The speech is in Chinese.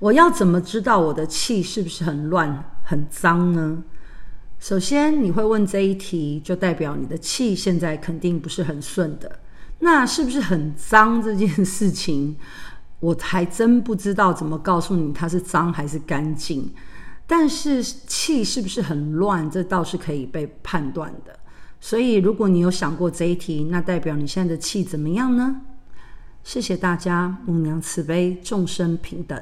我要怎么知道我的气是不是很乱很脏呢？首先你会问这一题就代表你的气现在肯定不是很顺的。那是不是很脏这件事情 我还真不知道怎么告诉你它是脏还是干净。但是气是不是很乱这倒是可以被判断的。所以如果你有想过这一题那代表你现在的气怎么样呢？谢谢大家母娘慈悲众生平等。